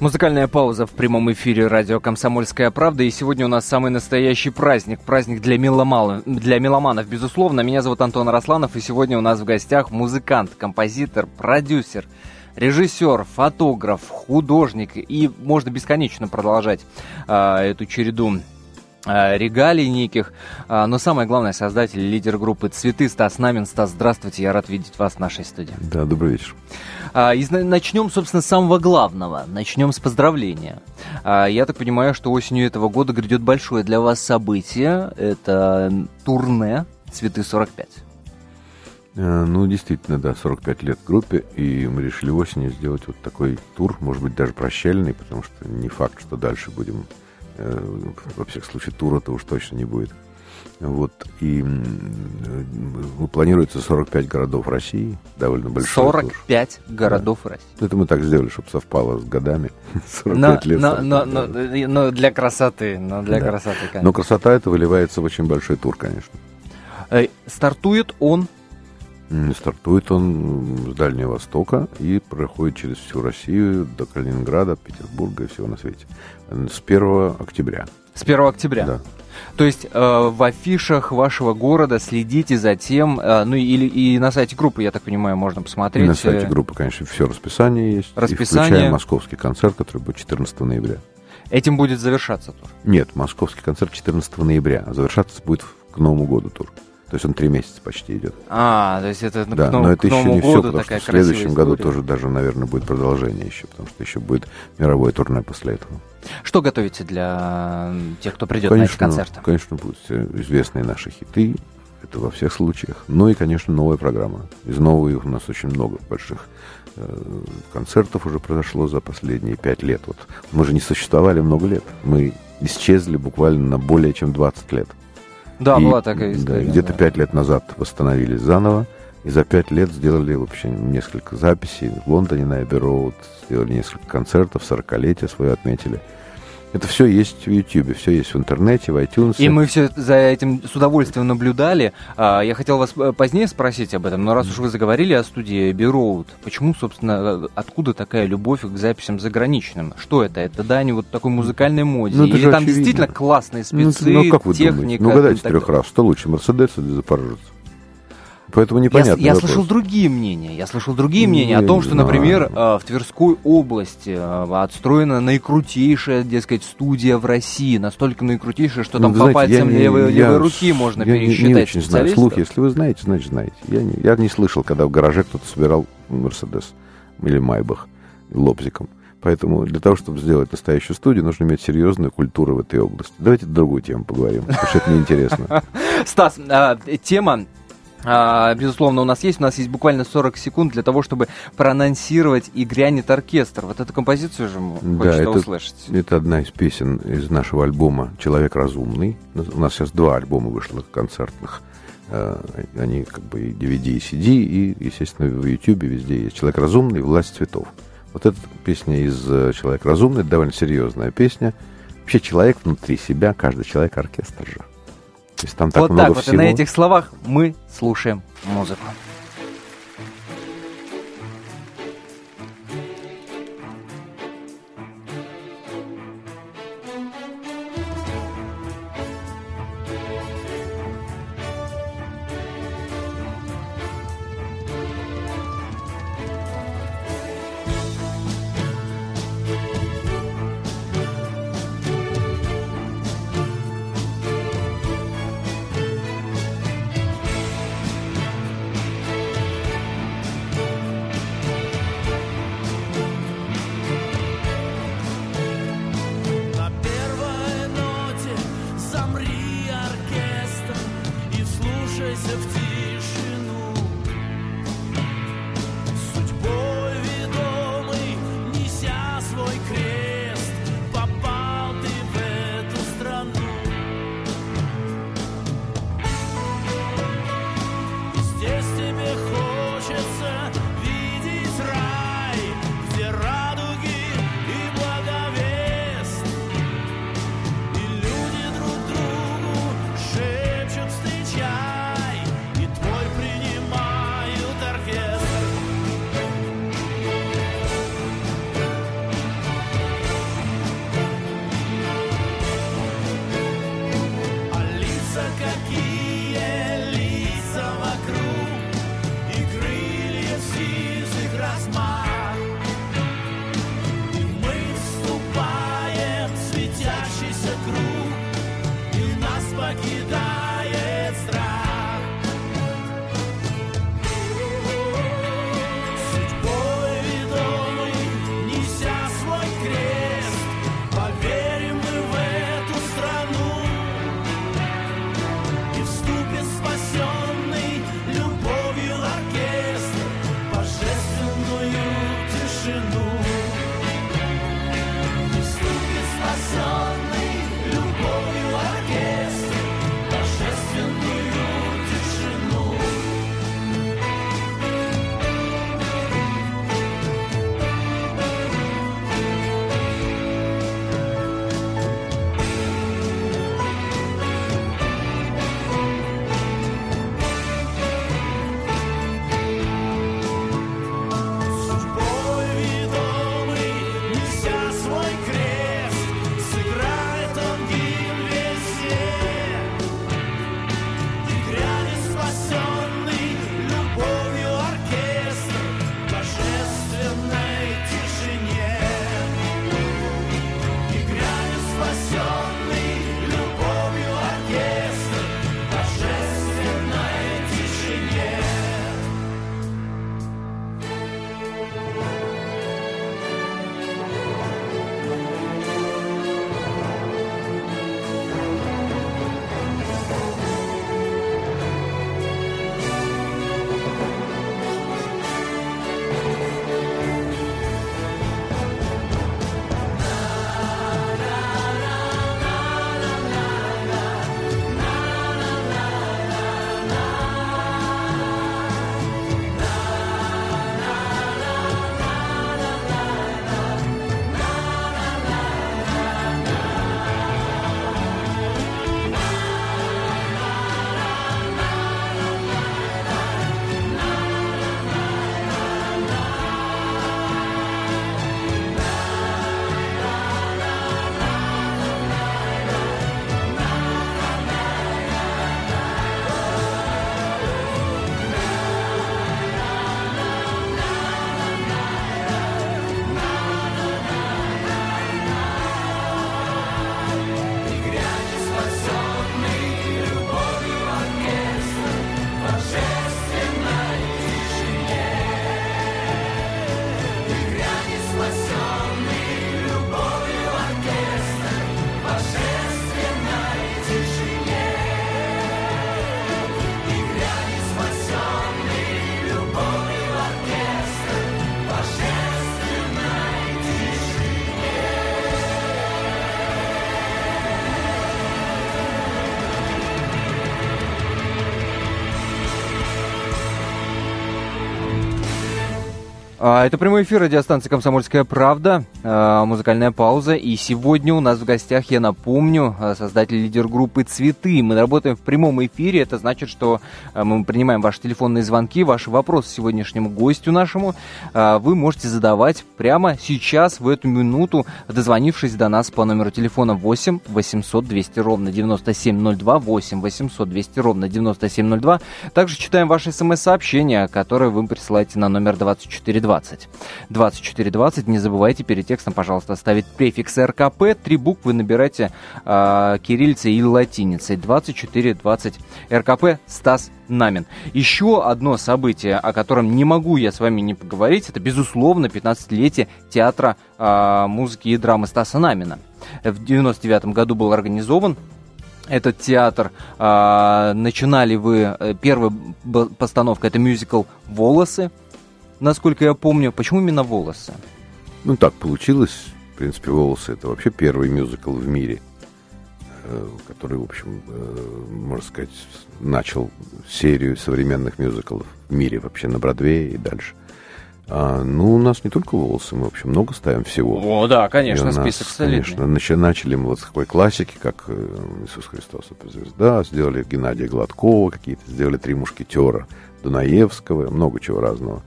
Музыкальная пауза в прямом эфире радио «Комсомольская правда». И сегодня у нас самый настоящий праздник. Праздник для, меломал... для меломанов, безусловно. Меня зовут Антон Росланов, и сегодня у нас в гостях музыкант, композитор, продюсер, режиссер, фотограф, художник. И можно бесконечно продолжать э, эту череду регалий неких. А, но самое главное, создатель, лидер группы «Цветы» Стас Намин. Стас, здравствуйте, я рад видеть вас в нашей студии. Да, добрый вечер. А, и начнем, собственно, с самого главного. Начнем с поздравления. А, я так понимаю, что осенью этого года грядет большое для вас событие. Это турне «Цветы 45». Э, ну, действительно, да, 45 лет группе, и мы решили осенью сделать вот такой тур, может быть, даже прощальный, потому что не факт, что дальше будем, э, во всех случаях, тура-то уж точно не будет. Вот, и э, планируется 45 городов России, довольно большой 45 тур. городов да. России. Это мы так сделали, чтобы совпало с годами. 45 но, лет. Но, но, но, но для красоты, но для да. красоты, конечно. Но красота это выливается в очень большой тур, конечно. Э, стартует он Стартует он с Дальнего Востока и проходит через всю Россию до Калининграда, Петербурга и всего на свете. С 1 октября. С 1 октября? Да. То есть э, в афишах вашего города следите за тем, э, ну или и на сайте группы, я так понимаю, можно посмотреть. И на сайте э, группы, конечно, все расписание есть. Расписание. И включая московский концерт, который будет 14 ноября. Этим будет завершаться тур? Нет, московский концерт 14 ноября, а завершаться будет к Новому году тур. То есть он три месяца почти идет. А, то есть это да, к, но это к еще не все, потому что в следующем году тоже даже, наверное, будет продолжение еще, потому что еще будет мировое турне после этого. Что готовите для тех, кто придет конечно, на эти концерты? Конечно, будут известные наши хиты, это во всех случаях. Ну и, конечно, новая программа. Из новых у нас очень много больших э, концертов уже произошло за последние пять лет. Вот мы же не существовали много лет. Мы исчезли буквально на более чем 20 лет. Да, и, была такая история. Да, где-то пять лет назад восстановились заново. И за пять лет сделали вообще несколько записей в Лондоне на Эбби Роуд, сделали несколько концертов, 40-летие свое отметили. Это все есть в YouTube, все есть в интернете, в iTunes. И мы все за этим с удовольствием наблюдали. А, я хотел вас э, позднее спросить об этом, но раз уж вы заговорили о студии Эбби почему, собственно, э, откуда такая любовь к записям заграничным? Что это? Это дань вот такой музыкальной моде? Ну, Или там очевидно. действительно классные ну, спецы, ну, ну, как вы техника? Думаете? Ну, гадайте трех раз, что лучше, Мерседес или Запорожец? Поэтому непонятно. Я, я слышал другие мнения. Я слышал другие мнения не, о том, что, например, э, в Тверской области э, отстроена наикрутейшая, дескать, студия в России. Настолько наикрутейшая, что там ну, по знаете, пальцам не, левой, я, левой руки можно я пересчитать не, не очень знаю слухи. Если вы знаете, значит знаете. Я не, я не слышал, когда в гараже кто-то собирал Мерседес или Майбах лобзиком. Поэтому для того, чтобы сделать настоящую студию, нужно иметь серьезную культуру в этой области. Давайте другую тему поговорим, потому что это неинтересно. Стас, а, тема а, безусловно, у нас есть. У нас есть буквально 40 секунд для того, чтобы проанонсировать «И грянет оркестр». Вот эту композицию же да, хочется это, услышать. это одна из песен из нашего альбома «Человек разумный». У нас сейчас два альбома вышло концертных. А, они как бы и DVD, и CD, и, естественно, в YouTube везде есть «Человек разумный. Власть цветов». Вот эта песня из э, «Человек разумный» довольно серьезная песня. Вообще человек внутри себя, каждый человек оркестр же. То есть там так вот много так вот, всего. и на этих словах мы слушаем музыку. Это прямой эфир радиостанции «Комсомольская правда», а, музыкальная пауза. И сегодня у нас в гостях, я напомню, а, создатель лидер группы «Цветы». Мы работаем в прямом эфире. Это значит, что мы принимаем ваши телефонные звонки, ваши вопросы сегодняшнему гостю нашему. Вы можете задавать прямо сейчас, в эту минуту, дозвонившись до нас по номеру телефона 8 800 200 ровно 9702, 8 800 200 ровно 9702. Также читаем ваши смс-сообщения, которые вы присылаете на номер 24 20. 2420. Не забывайте перед текстом, пожалуйста, ставить префикс РКП. Три буквы набирайте э, кириллицей или латиницей. 2420 РКП Стас Намин. Еще одно событие, о котором не могу я с вами не поговорить, это, безусловно, 15-летие театра э, музыки и драмы Стаса Намина. В 99 году был организован этот театр. Э, начинали вы, э, первая постановка, это мюзикл «Волосы», насколько я помню. Почему именно волосы? Ну, так получилось. В принципе, волосы это вообще первый мюзикл в мире, э, который, в общем, э, можно сказать, начал серию современных мюзиклов в мире вообще на Бродвее и дальше. А, ну, у нас не только волосы, мы, в общем, много ставим всего. О, да, конечно, список солидный. Конечно, начали, начали мы вот с такой классики, как э, Иисус Христос, это звезда, сделали Геннадия Гладкова какие-то, сделали «Три мушкетера», Дунаевского, много чего разного.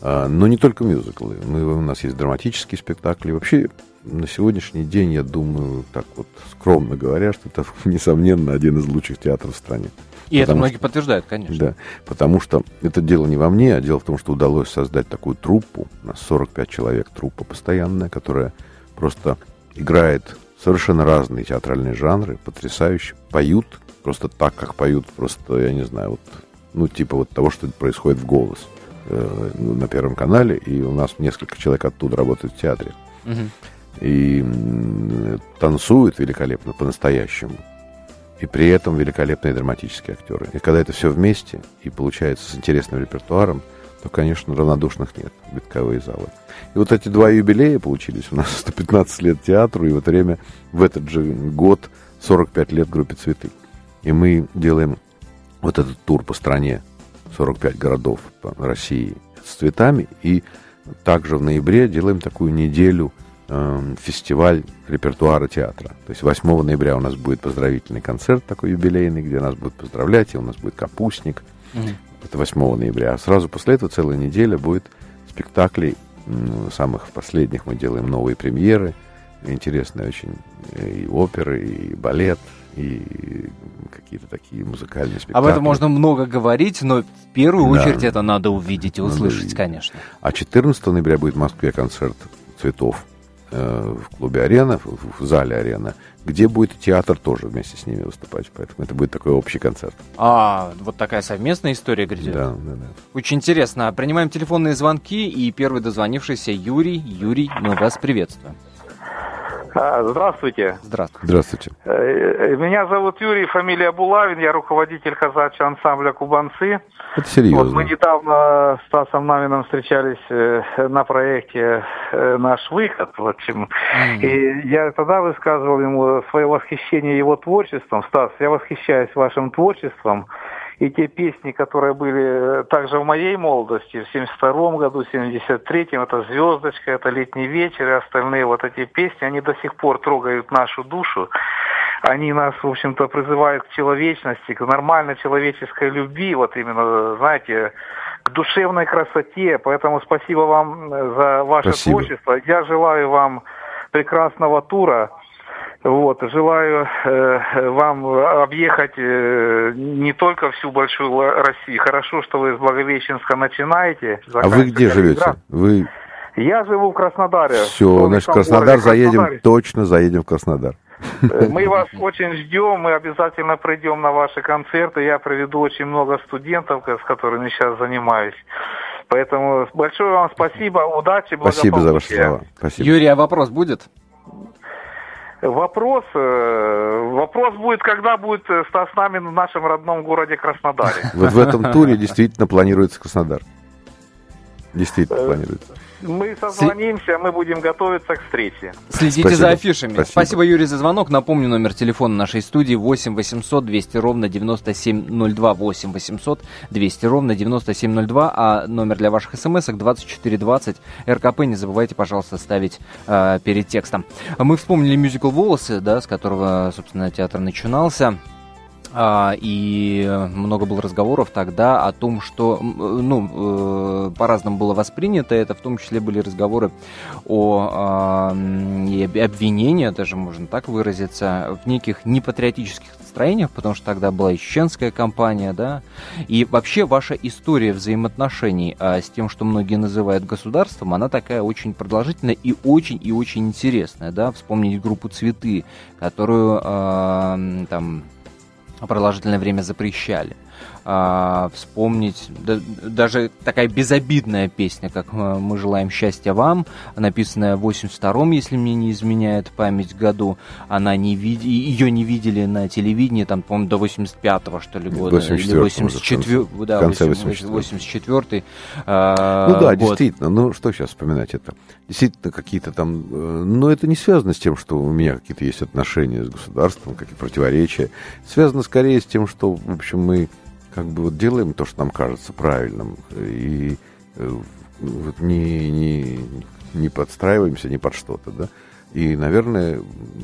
А, но не только мюзиклы. Мы, у нас есть драматические спектакли. Вообще, на сегодняшний день, я думаю, так вот скромно говоря, что это, несомненно, один из лучших театров в стране. И это многие что, подтверждают, конечно. Да, потому что это дело не во мне, а дело в том, что удалось создать такую труппу, у нас 45 человек труппа постоянная, которая просто играет совершенно разные театральные жанры, потрясающе, поют просто так, как поют, просто, я не знаю, вот, ну, типа вот того, что происходит в голос. Э, на Первом канале, и у нас несколько человек оттуда работают в театре. Угу. И танцуют великолепно, по-настоящему. И при этом великолепные драматические актеры. И когда это все вместе и получается с интересным репертуаром, то, конечно, равнодушных нет, битковые залы. И вот эти два юбилея получились. У нас 115 лет театру, и в это время, в этот же год, 45 лет группе «Цветы». И мы делаем вот этот тур по стране 45 городов России с цветами. И также в ноябре делаем такую неделю э, фестиваль репертуара театра. То есть 8 ноября у нас будет поздравительный концерт такой юбилейный, где нас будут поздравлять, и у нас будет капустник. Mm-hmm. Это 8 ноября. А сразу после этого целая неделя будет спектаклей. Самых последних мы делаем новые премьеры. Интересные очень и оперы, и балет, и какие-то такие музыкальные спектакли. Об этом можно много говорить, но в первую да. очередь это надо увидеть и услышать, увидеть. конечно. А 14 ноября будет в Москве концерт цветов э, в клубе «Арена», в, в зале «Арена», где будет театр тоже вместе с ними выступать. Поэтому это будет такой общий концерт. А, вот такая совместная история грядет? Да, да, да. Очень интересно. Принимаем телефонные звонки, и первый дозвонившийся Юрий. Юрий, мы вас приветствуем. А, здравствуйте. Здравствуйте. Здравствуйте. Э, э, меня зовут Юрий, фамилия Булавин, я руководитель казачьего ансамбля «Кубанцы». Это серьезно. Вот мы недавно с Стасом Навином встречались э, на проекте «Наш выход». В общем. Mm. И я тогда высказывал ему свое восхищение его творчеством. Стас, я восхищаюсь вашим творчеством и те песни, которые были э, также в моей молодости, в 72 году, в 73-м, это «Звездочка», это «Летний вечер» и остальные вот эти песни, они до сих пор трогают нашу душу. Они нас, в общем-то, призывают к человечности, к нормальной человеческой любви, вот именно, знаете, к душевной красоте. Поэтому спасибо вам э, за ваше спасибо. творчество. Я желаю вам прекрасного тура. Вот, желаю э, вам объехать э, не только всю большую Россию. Хорошо, что вы с Благовещенска начинаете. А вы где живете? Вы... Я живу в Краснодаре. Все, значит, Краснодар заедем, Краснодар. точно заедем в Краснодар. Э, мы вас очень ждем, мы обязательно придем на ваши концерты. Я проведу очень много студентов, с которыми сейчас занимаюсь. Поэтому большое вам спасибо, удачи, Спасибо за ваши слова. Спасибо. Юрий, а вопрос будет? Вопрос, э, вопрос будет, когда будет э, Стас Намин в нашем родном городе Краснодаре. Вот в этом туре действительно планируется Краснодар. Действительно планируется. Мы созвонимся, мы будем готовиться к встрече. Следите Спасибо. за афишами. Спасибо. Спасибо, Юрий, за звонок. Напомню, номер телефона нашей студии 8 800 200 ровно 9702. 8 800 200 ровно 9702. А номер для ваших смс-ок 2420. РКП не забывайте, пожалуйста, ставить э, перед текстом. Мы вспомнили мюзикл «Волосы», да, с которого, собственно, театр начинался. А, и много было разговоров тогда о том, что, ну, э, по-разному было воспринято это, в том числе были разговоры о и обвинения, даже можно так выразиться, в неких непатриотических настроениях, потому что тогда была и чеченская кампания, да, и вообще ваша история взаимоотношений а, с тем, что многие называют государством, она такая очень продолжительная и очень и очень интересная, да, вспомнить группу «Цветы», которую а, там продолжительное время запрещали а, вспомнить да, даже такая безобидная песня, как э, «Мы желаем счастья вам», написанная в 82-м, если мне не изменяет память, году. Она не вид... Ее не видели на телевидении, там, по-моему, до 85-го, что ли, года. 84 84 да, 84 84 а, Ну да, год. действительно. Ну, что сейчас вспоминать это? Действительно, какие-то там... Э, но это не связано с тем, что у меня какие-то есть отношения с государством, какие противоречия. Связано скорее с тем, что, в общем, мы как бы вот делаем то, что нам кажется правильным, и э, вот не, не, не подстраиваемся ни под что-то, да, и, наверное,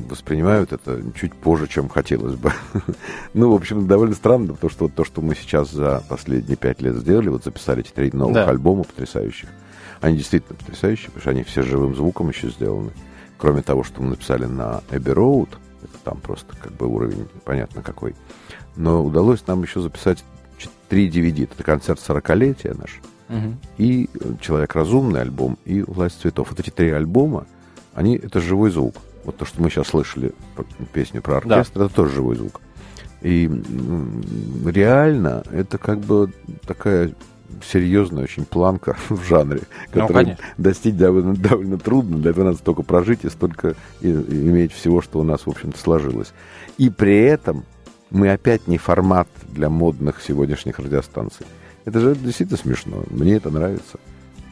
воспринимают это чуть позже, чем хотелось бы. ну, в общем, довольно странно, потому что вот то, что мы сейчас за последние пять лет сделали, вот записали эти три новых да. альбома потрясающих, они действительно потрясающие, потому что они все живым звуком еще сделаны. Кроме того, что мы написали на Abbey Road, это там просто как бы уровень понятно какой, но удалось нам еще записать три DVD. Это концерт 40-летия наш. Угу. И «Человек разумный» альбом, и «Власть цветов». Вот эти три альбома, они, это живой звук. Вот то, что мы сейчас слышали, песню про оркестр, да. это тоже живой звук. И реально это как бы такая серьезная очень планка в жанре, которую ну, достичь довольно, довольно трудно. Для этого надо столько прожить и столько и, и иметь всего, что у нас, в общем-то, сложилось. И при этом мы опять не формат для модных сегодняшних радиостанций. Это же действительно смешно. Мне это нравится.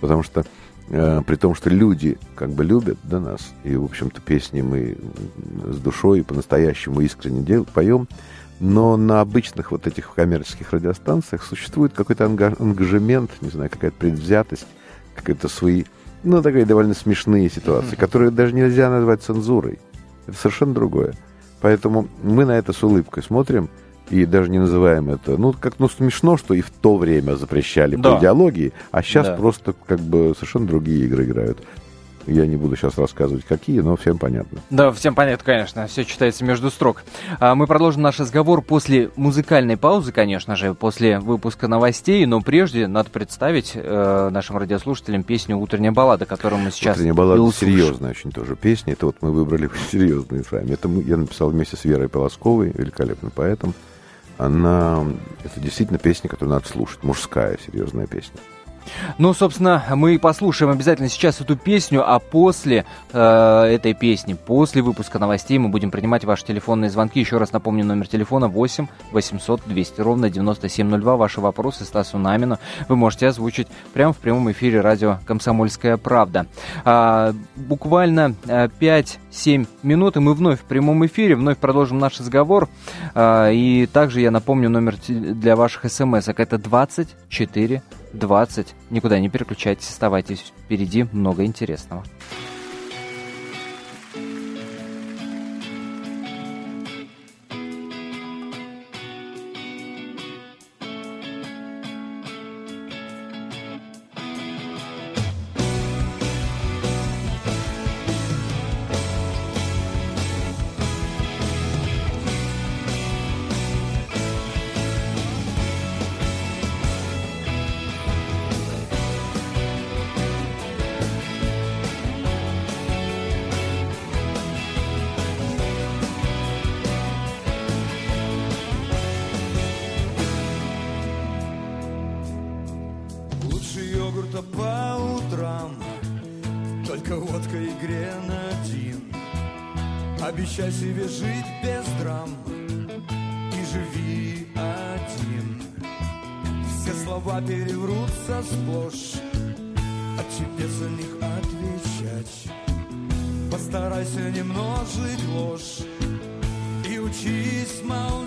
Потому что э, при том, что люди как бы любят да, нас, и, в общем-то, песни мы с душой и по-настоящему искренне дел, поем, но на обычных вот этих коммерческих радиостанциях существует какой-то ангажемент, не знаю, какая-то предвзятость, какие-то свои, ну, такие довольно смешные ситуации, которые даже нельзя назвать цензурой. Это совершенно другое. Поэтому мы на это с улыбкой смотрим и даже не называем это. Ну, как ну смешно, что и в то время запрещали да. по идеологии, а сейчас да. просто как бы совершенно другие игры играют. Я не буду сейчас рассказывать, какие, но всем понятно. Да, всем понятно, конечно. Все читается между строк. А, мы продолжим наш разговор после музыкальной паузы, конечно же, после выпуска новостей. Но прежде надо представить э, нашим радиослушателям песню «Утренняя баллада», которую мы сейчас «Утренняя баллада» серьезная очень тоже песня. Это вот мы выбрали серьезные с вами. Это я написал вместе с Верой Полосковой, великолепным поэтом. Она... Это действительно песня, которую надо слушать. Мужская серьезная песня. Ну, собственно, мы послушаем обязательно сейчас эту песню, а после э, этой песни, после выпуска новостей мы будем принимать ваши телефонные звонки. Еще раз напомню, номер телефона 8 800 200 ровно 9702. Ваши вопросы Стасу Намину вы можете озвучить прямо в прямом эфире радио «Комсомольская правда». А, буквально 5-7 э, минут, и мы вновь в прямом эфире, вновь продолжим наш разговор. А, и также я напомню номер для ваших смс. Это 24 20. Никуда не переключайтесь, оставайтесь. Впереди много интересного. счастливее жить без драм. И живи один. Все слова переврутся сплошь А тебе за них отвечать. Постарайся не множить ложь И учись молчать.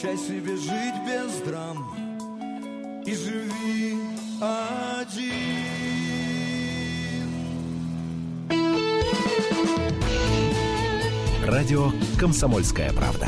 Обещай себе жить без драм И живи один Радио «Комсомольская правда».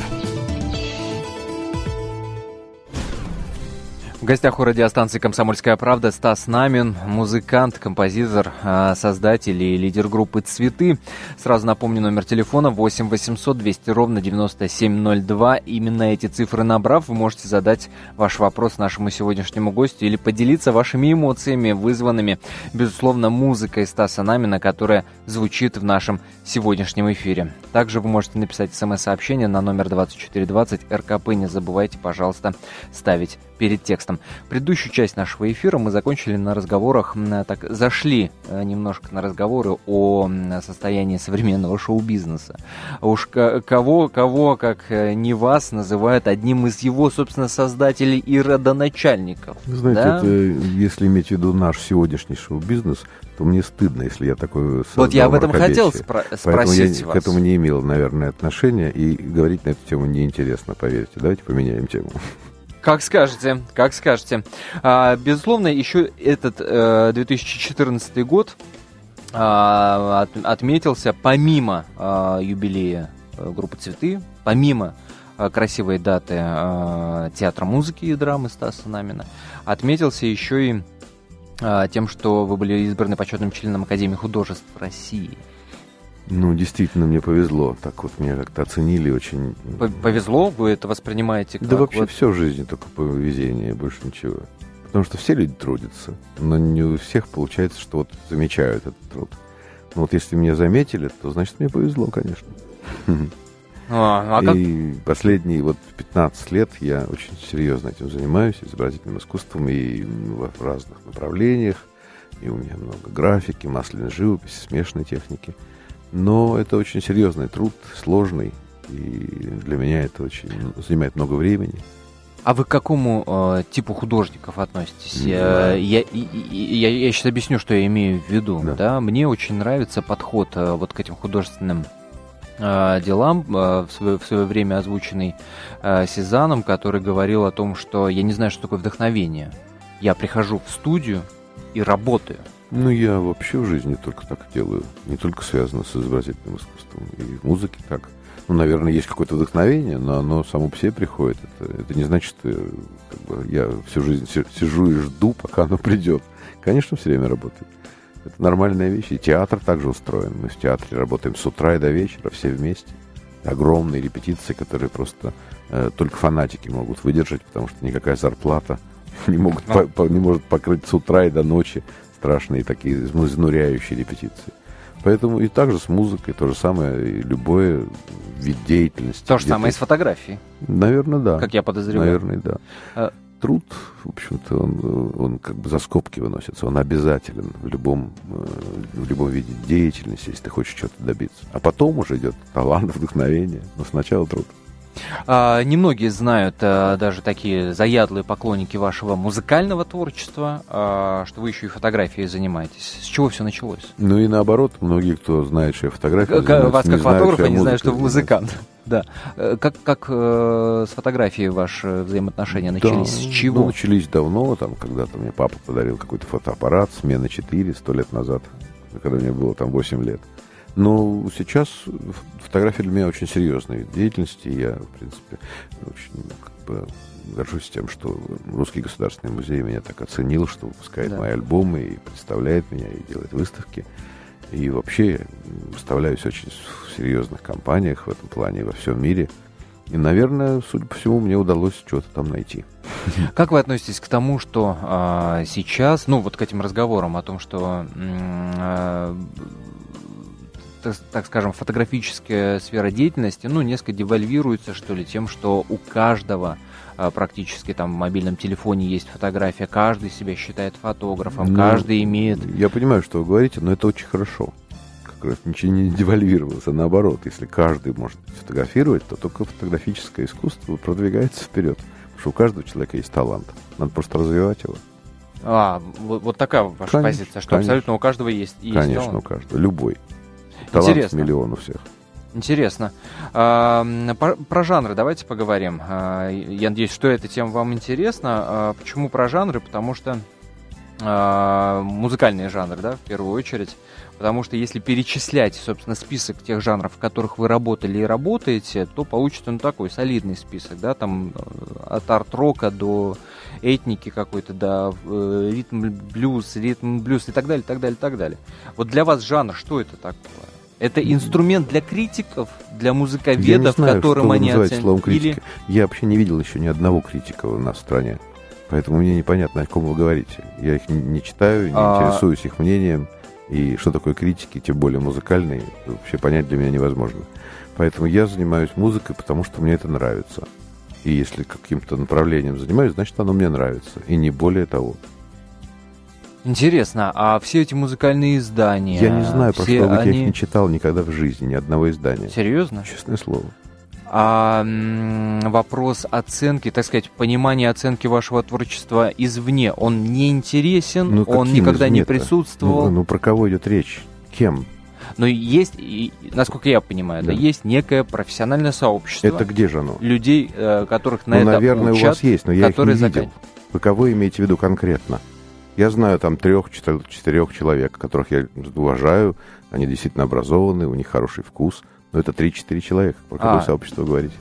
Гостях у радиостанции «Комсомольская правда» Стас Намин, музыкант, композитор, а, создатель и лидер группы «Цветы». Сразу напомню номер телефона 8 800 200 ровно 9702. Именно эти цифры набрав, вы можете задать ваш вопрос нашему сегодняшнему гостю или поделиться вашими эмоциями, вызванными, безусловно, музыкой Стаса Намина, которая звучит в нашем сегодняшнем эфире. Также вы можете написать смс-сообщение на номер 2420 РКП. Не забывайте, пожалуйста, ставить перед текстом. Предыдущую часть нашего эфира мы закончили на разговорах, так зашли э, немножко на разговоры о состоянии современного шоу-бизнеса. Уж ко- кого, кого, как э, не вас, называют одним из его, собственно, создателей и родоначальников. Вы Знаете, да? это, если иметь в виду наш сегодняшний шоу-бизнес, то мне стыдно, если я такой Вот я об этом хотел спро- Поэтому я спросить вас. к этому не имел, наверное, отношения, и говорить на эту тему неинтересно, поверьте. Давайте поменяем тему. Как скажете, как скажете. А, безусловно, еще этот э, 2014 год а, от- отметился помимо а, юбилея э, группы «Цветы», помимо а, красивой даты а, театра музыки и драмы Стаса Намина, отметился еще и а, тем, что вы были избраны почетным членом Академии художеств России. Ну, действительно, мне повезло. Так вот, меня как-то оценили очень. Повезло, вы это воспринимаете как Да вообще вот- все в жизни только повезение, больше ничего. Потому что все люди трудятся, но не у всех получается, что вот замечают этот труд. Ну вот если меня заметили, то значит мне повезло, конечно. А, а как- И последние вот 15 лет я очень серьезно этим занимаюсь, изобразительным искусством и в разных направлениях. И у меня много графики, масляной живописи, смешанной техники. Но это очень серьезный труд, сложный. И для меня это очень занимает много времени. А вы к какому э, типу художников относитесь? Не Э, я, и- я, я сейчас объясню, что я имею в виду. Да. Да. Мне очень нравится подход э, вот к этим художественным э, делам, э, в, свое, в свое время озвученный э, Сезаном, который говорил о том, что я не знаю, что такое вдохновение. Я прихожу в студию и работаю. Ну, я вообще в жизни только так делаю. Не только связано с изобразительным искусством. И в музыке так. Ну, наверное, есть какое-то вдохновение, но оно само по себе приходит. Это, это не значит, что как бы, я всю жизнь си- сижу и жду, пока оно придет. Конечно, все время работает. Это нормальная вещь. И театр также устроен. Мы в театре работаем с утра и до вечера, все вместе. Огромные репетиции, которые просто э, только фанатики могут выдержать, потому что никакая зарплата не, могут по- по- не может покрыть с утра и до ночи страшные такие изнуряющие репетиции. Поэтому и также с музыкой то же самое, и любой вид деятельности. То же самое и с фотографией, Наверное, да. как я подозреваю. Наверное, да. А- Труд, в общем-то, он, он как бы за скобки выносится, он обязателен в любом, э, в любом виде деятельности, если ты хочешь чего-то добиться. А потом уже идет талант, вдохновение, но сначала труд. А, немногие знают, а, даже такие заядлые поклонники вашего музыкального творчества, а, что вы еще и фотографией занимаетесь. С чего все началось? Ну и наоборот, многие, кто знает, что я занимаюсь, Вас не как знают, фотографа, не знаю, что вы музыкант. Да. Э, Как, как э, с фотографией ваши взаимоотношения Да, начались? С ну, чего? начались давно, там, когда-то мне папа подарил какой-то фотоаппарат, смена 4, сто лет назад, когда мне было там 8 лет. Но сейчас фотография для меня очень серьезный вид деятельности. и Я, в принципе, очень как бы, горжусь тем, что Русский государственный музей меня так оценил, что выпускает Да. мои альбомы и представляет меня, и делает выставки. И вообще выставляюсь очень в серьезных компаниях в этом плане во всем мире. И, наверное, судя по всему, мне удалось что-то там найти. Как вы относитесь к тому, что а, сейчас, ну вот к этим разговорам о том, что, а, так, так скажем, фотографическая сфера деятельности, ну, несколько девальвируется, что ли, тем, что у каждого а, практически там в мобильном телефоне есть фотография, каждый себя считает фотографом, Ну, каждый имеет... Я понимаю, что вы говорите, но это очень хорошо. Как раз ничего не девальвировалось, а наоборот. Если каждый может фотографировать, то только фотографическое искусство продвигается вперед. Потому что у каждого человека есть талант. Надо просто развивать его. А, вот, вот такая ваша Конечно, позиция, что конечно. абсолютно у каждого есть, есть Конечно, талант. у каждого. Любой. Талант Интересно. миллион у всех. Интересно. Про, про жанры давайте поговорим. А, Я надеюсь, что эта тема вам интересна. А, Почему про жанры? Потому что а, музыкальные жанры, да, в первую очередь. Потому что если перечислять, собственно, список тех жанров, в которых вы работали и работаете, то получится ну, такой солидный список, да, там э, от арт-рока до этники какой-то, до э, ритм-блюз, ритм-блюз и так далее, так далее, так далее. Вот для вас жанр, что это такое? Это инструмент для критиков, для Я не музыковедов, знаю, которым что они оценят? словом Или критика. Я вообще не видел еще ни одного критика у нас в стране. Поэтому мне непонятно, о ком вы говорите. Я их не, не читаю, не А- интересуюсь их мнением. И что такое критики, тем более музыкальные, вообще понять для меня невозможно. Поэтому я занимаюсь музыкой, потому что мне это нравится. И если каким-то направлением занимаюсь, значит, оно мне нравится. И не более того. Интересно, а все эти музыкальные издания... я не знаю, про что вы, я их они... не читал никогда в жизни, ни одного издания. Серьезно? Честное слово. А вопрос оценки, так сказать, понимания оценки вашего творчества извне, он не интересен, Ну, он никогда не присутствовал. Ну, ну, про кого идет речь? Кем? Но есть, и, насколько я понимаю, да. Да. есть некое профессиональное сообщество Это где же оно? людей, э, которых на ну, это наверное, учат, у вас есть, но я их не видел. закан- Вы кого имеете в виду конкретно? Я знаю там трех, четырех, четырех человек, которых я уважаю. Они действительно образованы, у них хороший вкус. Но это три-четыре человека. Про какое А. сообщество вы говорите?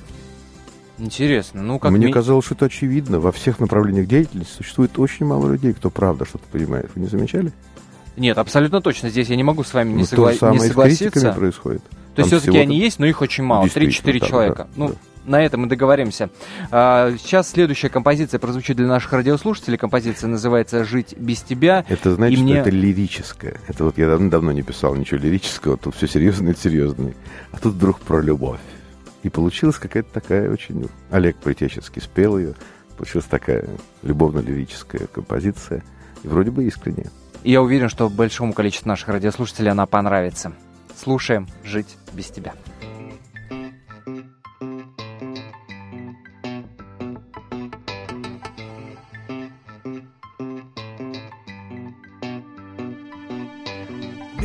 Интересно, ну как Мне ми- казалось, что это очевидно. Во всех направлениях деятельности существует очень мало людей, кто правда что-то понимает. Вы не замечали? Нет, абсолютно точно. Здесь я не могу с вами не, Ну, согла- то же самое не и с согласиться. критиками происходит. То есть все-таки они есть, но их очень мало. 3-4 да, человека. да, ну, да. На этом мы договоримся. А, сейчас следующая композиция прозвучит для наших радиослушателей. Композиция называется «Жить без тебя». Это, знаете, И что мне- это лирическое. Это вот я давно, давно не писал ничего лирического, тут все серьезное, серьезное. А тут вдруг про любовь. И получилась какая-то такая очень... Олег Притеческий спел ее. Получилась такая любовно-лирическая композиция. И вроде бы искренняя. И я уверен, что большому количеству наших радиослушателей она понравится. Слушаем «Жить без тебя».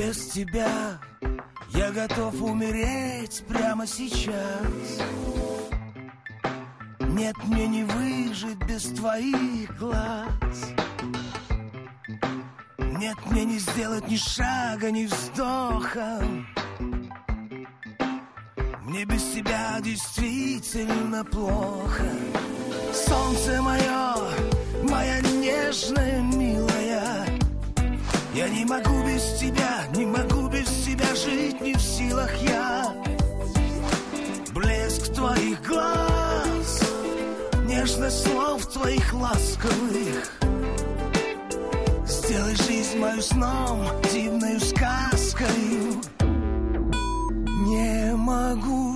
Без тебя я готов умереть прямо сейчас. Нет, мне не выжить без твоих глаз. Нет, мне не сделать ни шага, ни вздоха. Мне без тебя действительно плохо. Солнце мое, моя нежная, милая. Я не могу без тебя, не могу без тебя жить, не в силах я. Блеск твоих глаз, нежность слов твоих ласковых. Сделай жизнь мою сном, дивною сказкою. Не могу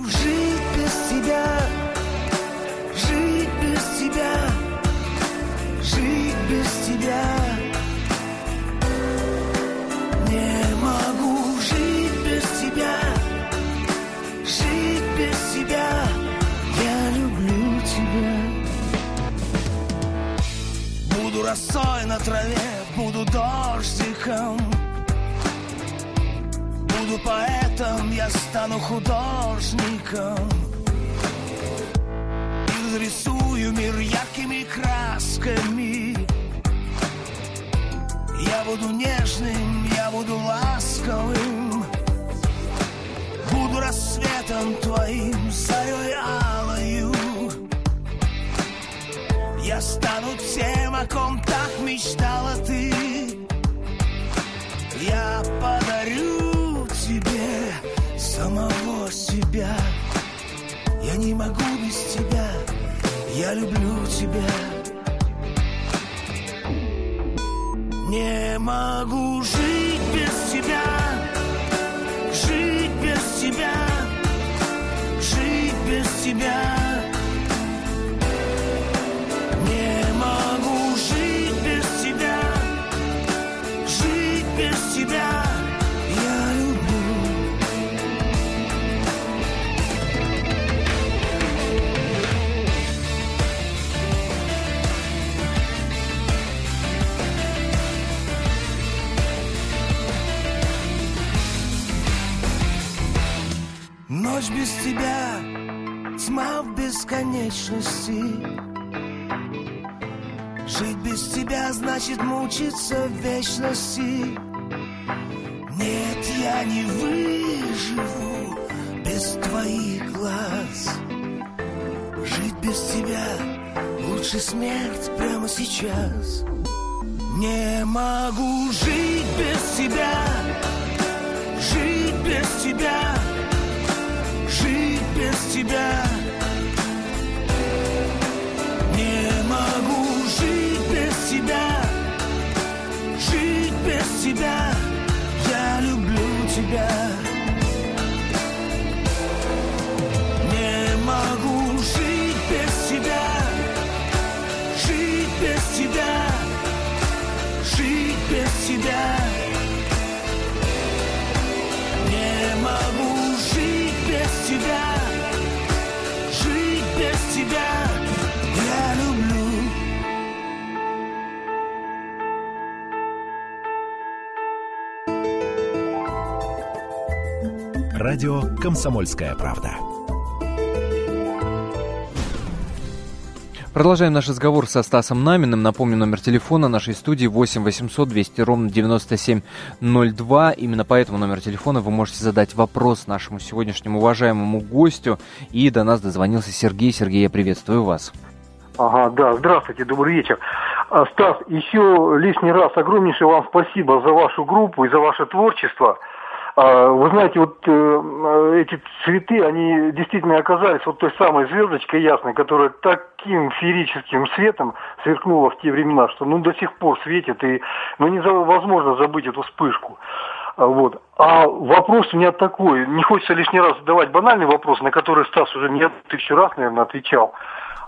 росой на траве, буду дождиком. Буду поэтом, я стану художником. И разрисую мир яркими красками. Я буду нежным, я буду ласковым. Буду рассветом твоим, зарей алою. Я стану тем, о ком так мечтала ты. Я подарю тебе самого себя. Я не могу без тебя, я люблю тебя. Не могу жить без тебя, жить без тебя, жить без тебя. Ночь без тебя, тьма в бесконечности. Жить без тебя значит мучиться в вечности. Нет, я не выживу без твоих глаз. Жить без тебя лучше смерть прямо сейчас. Не могу жить без тебя, жить без тебя, тебя. Не могу жить без тебя, жить без тебя. Я люблю тебя. Радио «Комсомольская правда». Продолжаем наш разговор со Стасом Наминым. Напомню, номер телефона нашей студии 8 800 200 ровно 9702. Именно по этому номеру телефона вы можете задать вопрос нашему сегодняшнему уважаемому гостю. И до нас дозвонился Сергей. Сергей, я приветствую вас. Ага, да, здравствуйте, добрый вечер. А, Стас, еще лишний раз огромнейшее вам спасибо за вашу группу и за ваше творчество. А, Вы знаете, вот э, эти цветы, они действительно оказались вот той самой звездочкой ясной, которая таким феерическим светом сверкнула в те времена, что ну до сих пор светит, и ну невозможно забыть эту вспышку. А, Вот. А вопрос у меня такой, не хочется лишний раз задавать банальный вопрос, на который Стас уже не тысячу раз, наверное, отвечал.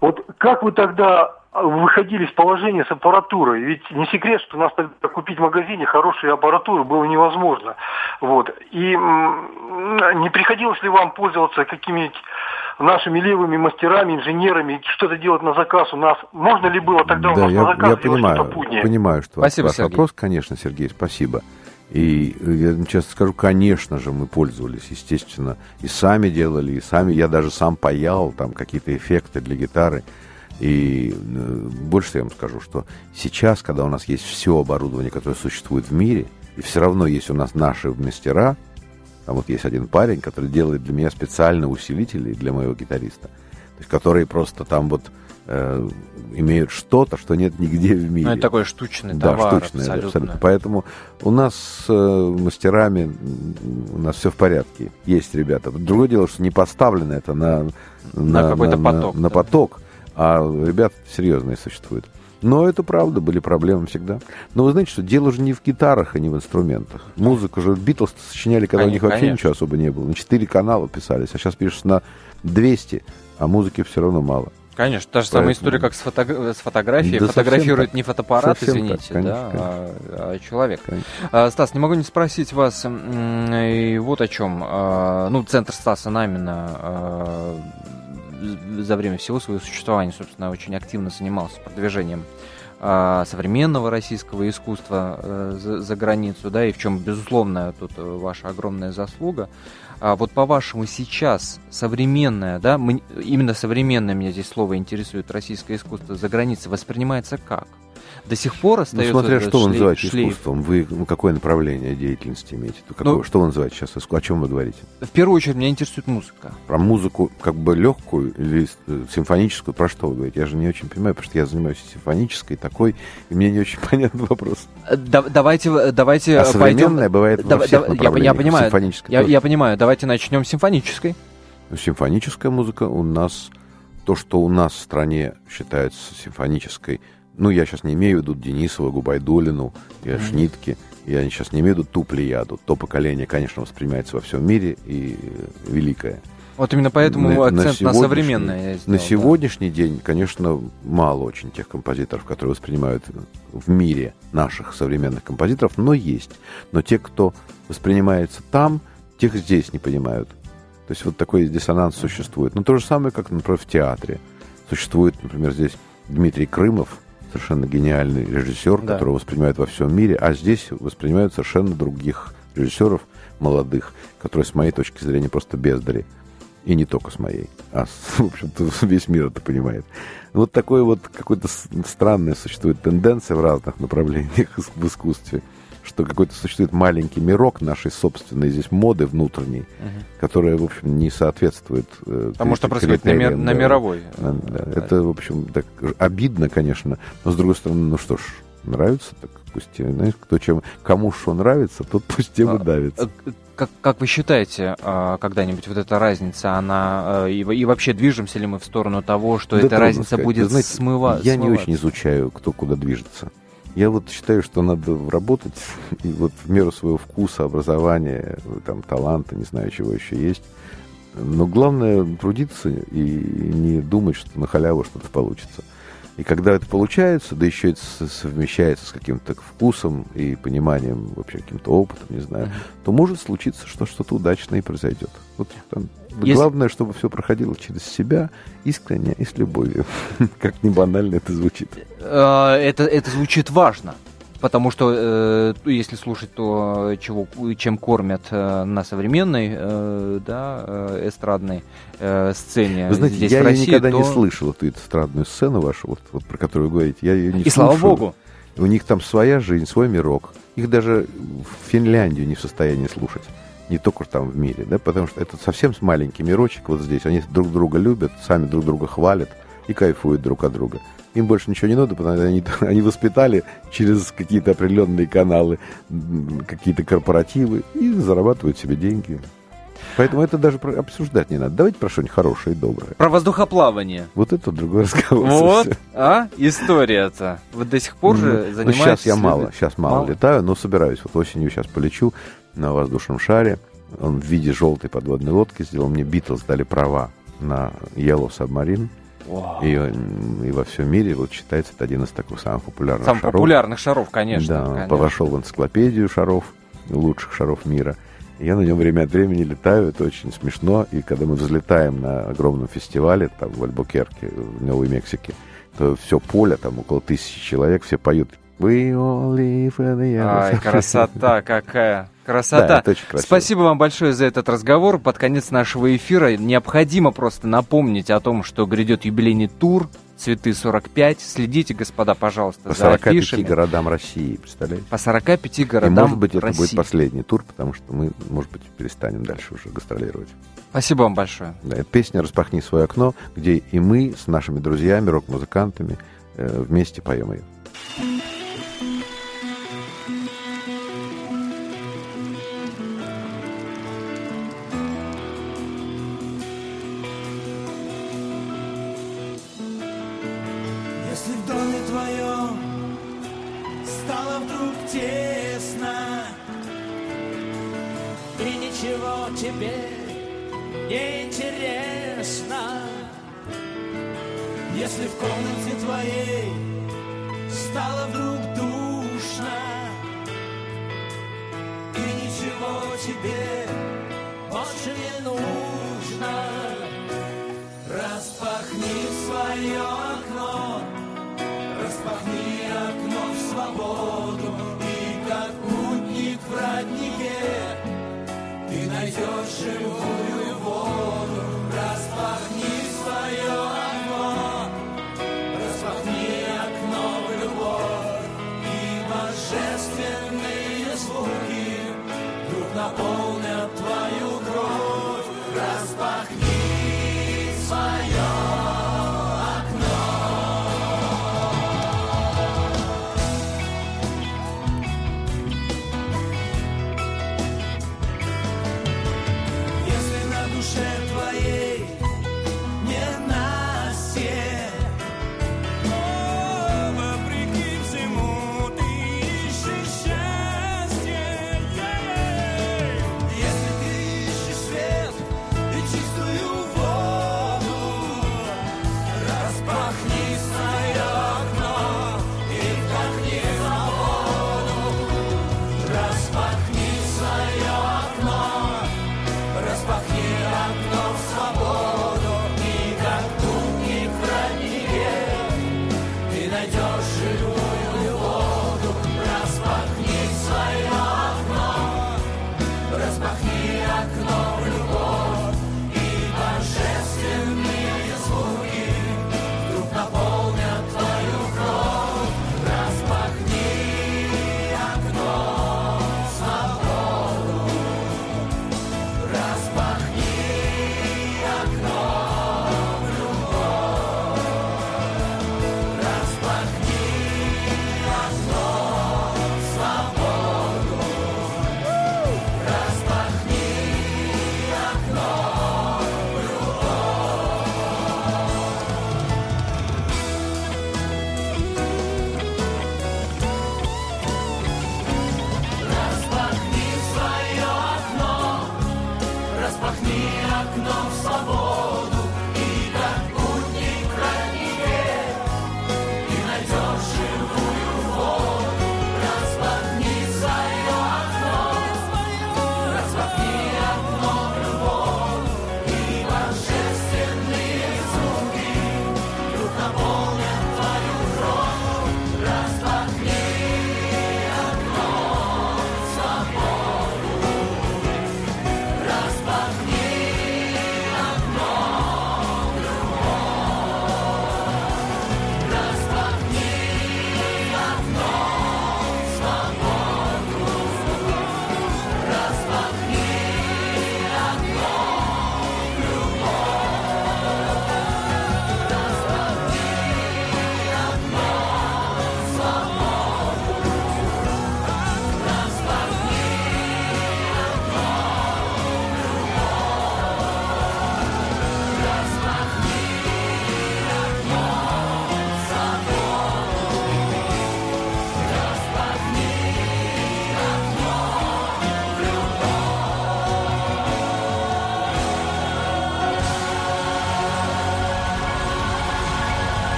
Вот как вы тогда выходили из положения с аппаратурой? Ведь не секрет, что у нас тогда купить в магазине хорошую аппаратуру было невозможно. Вот. И не приходилось ли вам пользоваться какими-нибудь нашими левыми мастерами, инженерами, что-то делать на заказ у нас? Можно ли было тогда у Да, нас я, на заказ я делать понимаю, что-то путнее? понимаю, что Спасибо, ваш Сергей. вопрос, конечно, Сергей, спасибо. И я часто скажу, конечно же, мы пользовались, естественно, и сами делали, и сами, я даже сам паял там какие-то эффекты для гитары. И э, больше я вам скажу, что сейчас, когда у нас есть все оборудование, которое существует в мире, и все равно есть у нас наши мастера, а вот есть один парень, который делает для меня специально усилители для моего гитариста, то есть которые просто там вот э, имеют что-то, что нет нигде в мире. Ну, это такой штучный да, товар, штучный, абсолютно. абсолютно. Поэтому у нас с э, мастерами у нас все в порядке. Есть ребята. Другое дело, что не поставлено это на, на, на какой-то поток. На, на поток, а ребята серьезные существуют. Но это правда, были проблемы всегда. Но вы знаете, что дело же не в гитарах, а не в инструментах. Музыку же Битлз сочиняли, когда конечно, у них вообще конечно. ничего особо не было. На 4 канала писались, а сейчас пишешь на 200, а музыки все равно мало. Конечно, та же Поэтому... самая история, как с, фото... с фотографией. Да Фотографирует не фотоаппарат, совсем извините, так, конечно, да, конечно. А, а человек. А, Стас, не могу не спросить вас и вот о чем. А, ну, центр Стаса Намина а, за время всего своего существования, собственно, очень активно занимался продвижением а, современного российского искусства а, за, за границу, да, и в чем, безусловно, тут э, ваша огромная заслуга. А вот по-вашему сейчас современное, да, именно современное меня здесь слово интересует, российское искусство за границей воспринимается как? До сих пор остается... Ну, смотря что вы называете шлейф. искусством. Вы ну, какое направление деятельности имеете? Какое, ну, что вы называете сейчас? О чем вы говорите? В первую очередь меня интересует музыка. Про музыку как бы легкую или э, симфоническую? Про что вы говорите? Я же не очень понимаю, потому что я занимаюсь симфонической такой, и мне не очень понятен вопрос. Э, да, давайте, э, давайте а современная бывает да, во всех да, я, я понимаю, я, я понимаю. Давайте начнем с симфонической. Ну, симфоническая музыка у нас... То, что у нас в стране считается симфонической ну, я сейчас не имею в виду Денисова, Губайдулину, mm-hmm. Шнитки, я сейчас не имею в виду ту плеяду. То поколение, конечно, воспринимается во всем мире и великое. Вот именно поэтому на, акцент на, на современное. Сделал, на сегодняшний да. день, конечно, мало очень тех композиторов, которые воспринимают в мире наших современных композиторов, но есть. Но те, кто воспринимается там, тех здесь не понимают. То есть вот такой диссонанс существует. Но то же самое, как, например, в театре. Существует, например, здесь Дмитрий Крымов, совершенно гениальный режиссер, да. которого воспринимают во всем мире, а здесь воспринимают совершенно других режиссеров молодых, которые, с моей точки зрения, просто бездари. И не только с моей, а, в общем-то, весь мир это понимает. Вот такой вот какой-то странная существует тенденция в разных направлениях в искусстве что какой-то существует маленький мирок нашей собственной здесь моды внутренней, угу. которая, в общем, не соответствует... Э, а может происходить на, мир, на мировой. Да, да. Да. Это, в общем, так обидно, конечно, но, с другой стороны, ну что ж, нравится, так пусть, знаешь, кто чем, кому что нравится, тот пусть тем и а, давится. А, как, как вы считаете, а, когда-нибудь вот эта разница, она и, и вообще движемся ли мы в сторону того, что да эта разница сказать. будет знаете, смыва, Я не очень изучаю, кто куда движется. Я вот считаю, что надо работать и вот в меру своего вкуса, образования, там, таланта, не знаю, чего еще есть. Но главное трудиться и не думать, что на халяву что-то получится. И когда это получается, да еще это совмещается с каким-то вкусом и пониманием, вообще каким-то опытом, не знаю, mm-hmm. то может случиться, что что-то удачное и произойдет. Вот там, Если... главное, чтобы все проходило через себя, искренне и с любовью. как не банально это звучит. Э, это, это звучит важно. Потому что, э, если слушать то, чего, чем кормят э, на современной, э, да, э, эстрадной э, сцене Вы знаете, здесь я в России, никогда то... не слышал эту эстрадную сцену вашу, вот, вот про которую вы говорите. Я ее не И слушаю. слава богу. У них там своя жизнь, свой мирок. Их даже в Финляндию не в состоянии слушать. Не только там в мире, да, потому что это совсем маленький мирочек вот здесь. Они друг друга любят, сами друг друга хвалят и кайфуют друг от друга. Им больше ничего не надо, потому что они, они воспитали через какие-то определенные каналы, какие-то корпоративы и зарабатывают себе деньги. Поэтому это даже обсуждать не надо. Давайте про что-нибудь хорошее и доброе. Про воздухоплавание. Вот это другой разговор. Вот, а? История-то. Вы до сих пор же ну, занимаетесь... Ну, сейчас я мало, сейчас мало, мало летаю, но собираюсь. Вот осенью сейчас полечу на воздушном шаре. Он в виде желтой подводной лодки сделал. Мне Битлз дали права на Yellow Submarine. И, и во всем мире вот считается это один из таких самых популярных Самых шаров. популярных шаров, конечно. Да, конечно. вошел в энциклопедию шаров, лучших шаров мира. Я на нем время от времени летаю, это очень смешно. И когда мы взлетаем на огромном фестивале, там в Альбукерке, в Новой Мексике, то все поле, там около тысячи человек, все поют We all live in the Ай, красота какая. Красота. Да, это очень красиво. Спасибо вам большое за этот разговор. Под конец нашего эфира необходимо просто напомнить о том, что грядет юбилейный тур «Цветы 45». Следите, господа, пожалуйста, По за 45 афишами. городам России, представляете? По 45 И городам может быть, это России. будет последний тур, потому что мы, может быть, перестанем дальше уже гастролировать. Спасибо вам большое. Да, песня «Распахни свое окно», где и мы с нашими друзьями, рок-музыкантами э, вместе поем ее. Если в комнате твоей стало вдруг душно И ничего тебе больше не нужно Распахни свое окно Распахни окно в свободу И как путник в роднике Ты найдешь живую